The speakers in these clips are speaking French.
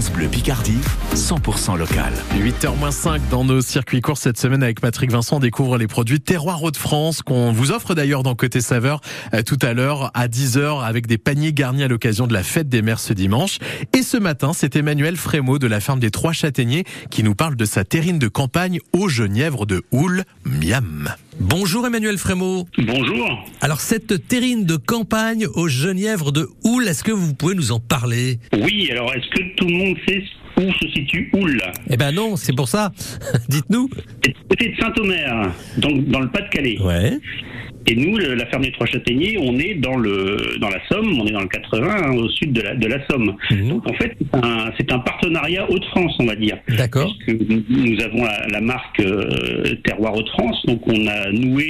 France Bleu Picardie, 100% local. 8h-5 dans nos circuits courts cette semaine avec Patrick Vincent, on découvre les produits Terroir Hauts-de-France qu'on vous offre d'ailleurs dans Côté Saveur euh, tout à l'heure à 10h avec des paniers garnis à l'occasion de la fête des mères ce dimanche. Et ce matin, c'est Emmanuel Frémaux de la ferme des Trois Châtaigniers qui nous parle de sa terrine de campagne au genièvre de Houle, miam. Bonjour Emmanuel Frémaux. Bonjour. Alors cette terrine de campagne au genièvre de Houle, est-ce que vous pouvez nous en parler? Oui, alors est-ce que tout le monde sait où se situe Houle? Ben non, c'est pour ça. Dites-nous. Côté de Saint-Omer, donc dans le Pas-de-Calais. Ouais. Et nous, le- la ferme des Trois Châtaigniers, on est dans le dans la Somme, on est dans le 80, hein, au sud de la, de la Somme. Mhm. Donc en fait, c'est un, partenariat Hauts-de-France, on va dire. D'accord. Nous- avons la, la marque euh, Terroir Hauts-de-France, donc on a noué,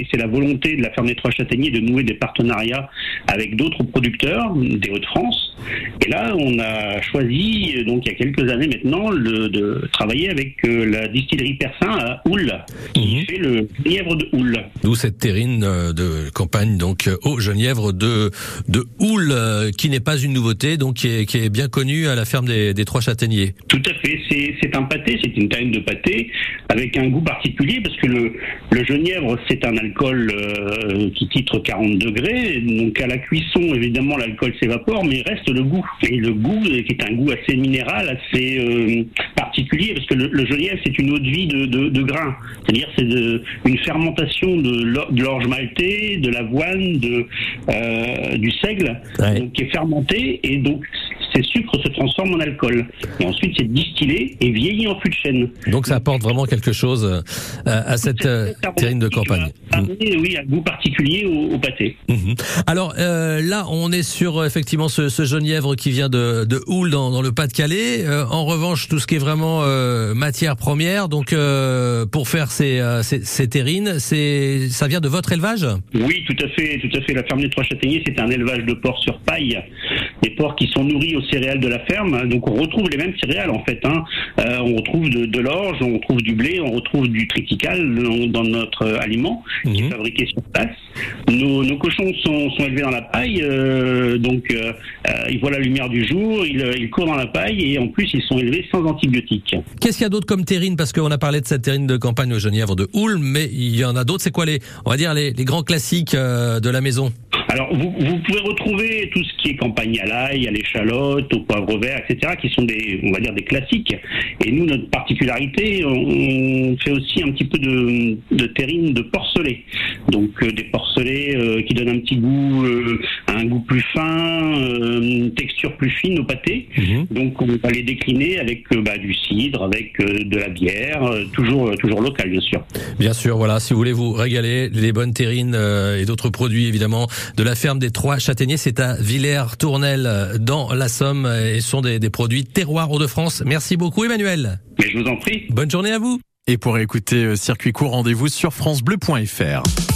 et c'est la volonté de la ferme des Trois Châtaigniers de nouer des partenariats avec d'autres producteurs des Hauts-de-France. Et là, on a choisi, donc il y a quelques années maintenant, le- de travailler avec euh, la distillerie Persin à Houle, qui Mhm. fait le lièvre de Houle. D'où cette terrine euh, de campagne donc euh, au genièvre de de Houle euh, qui n'est pas une nouveauté donc qui est, qui est bien connue à la ferme des, des Trois Châtaigniers. Tout à fait, c'est un pâté, c'est une terrine de pâté avec un goût particulier parce que le, le genièvre c'est un alcool euh, qui titre 40 degrés, donc à la cuisson évidemment l'alcool s'évapore mais il reste le goût. Et le goût euh, qui est un goût assez minéral, assez euh, particulier parce que le, le genièvre c'est une eau de vie de, de, de grains, c'est-à-dire c'est une fermentation de l'or- de l'orge maltais, de l'avoine, de, euh, du seigle, Ouais. donc, qui est fermenté et donc ces sucres se transforment en alcool. Et ensuite, c'est distillé et vieilli en fût de chêne. Donc ça apporte vraiment quelque chose euh, à cette euh, terrine de campagne. Ça Mm. oui, un goût particulier au, au pâté. Mhm. Alors euh, là, on est sur effectivement ce, ce genièvre qui vient de, de Houle dans, dans le Pas-de-Calais. Euh, en revanche, tout ce qui est vraiment euh, matière première, donc pour faire ces, ces, ces terrines, c'est ça vient de votre élevage? Oui, tout à fait, tout à fait. La ferme des Trois Châtaigniers, c'est un élevage de porcs sur paille. Des porcs qui sont nourris aux céréales de la ferme. Donc, on retrouve les mêmes céréales, en fait. Hein. Euh, on retrouve de, de l'orge, on retrouve du blé, on retrouve du triticale dans, notre aliment qui Mhm. est fabriqué sur place. Nos, nos cochons sont, sont élevés dans la paille. euh, donc, euh, ils voient la lumière du jour, ils, ils courent dans la paille et en plus, ils sont élevés sans antibiotiques. Qu'est-ce qu'il y a d'autre comme terrine? Parce qu'on a parlé de cette terrine de campagne au Genièvre de Houle, mais il y en a d'autres. C'est quoi les, on va dire les, les grands classiques de la maison? Alors, vous, pouvez retrouver tout ce qui est campagne à l'ail, à l'échalote, au poivre vert, etc., qui sont des, on va dire, des classiques. Et nous, notre particularité, on fait aussi un petit peu de, terrine de porcelet. Donc, euh, des porcelets euh, qui donnent un petit goût, euh, un goût plus fin, une texture plus fine au pâté. Donc, on va les décliner avec euh, bah, du cidre, avec euh, de la bière, euh, toujours, euh, toujours local, bien sûr. Bien sûr, voilà. Si vous voulez vous régaler, les bonnes terrines euh, et d'autres produits évidemment de la ferme des Trois Châtaigniers, c'est à Villers-Tournel euh, dans la Somme et ce sont des, des produits terroirs Hauts-de-France. Merci beaucoup Emmanuel. Mais je vous en prie. Bonne journée à vous. Et pour écouter Circuit Court, rendez-vous sur francebleu.fr.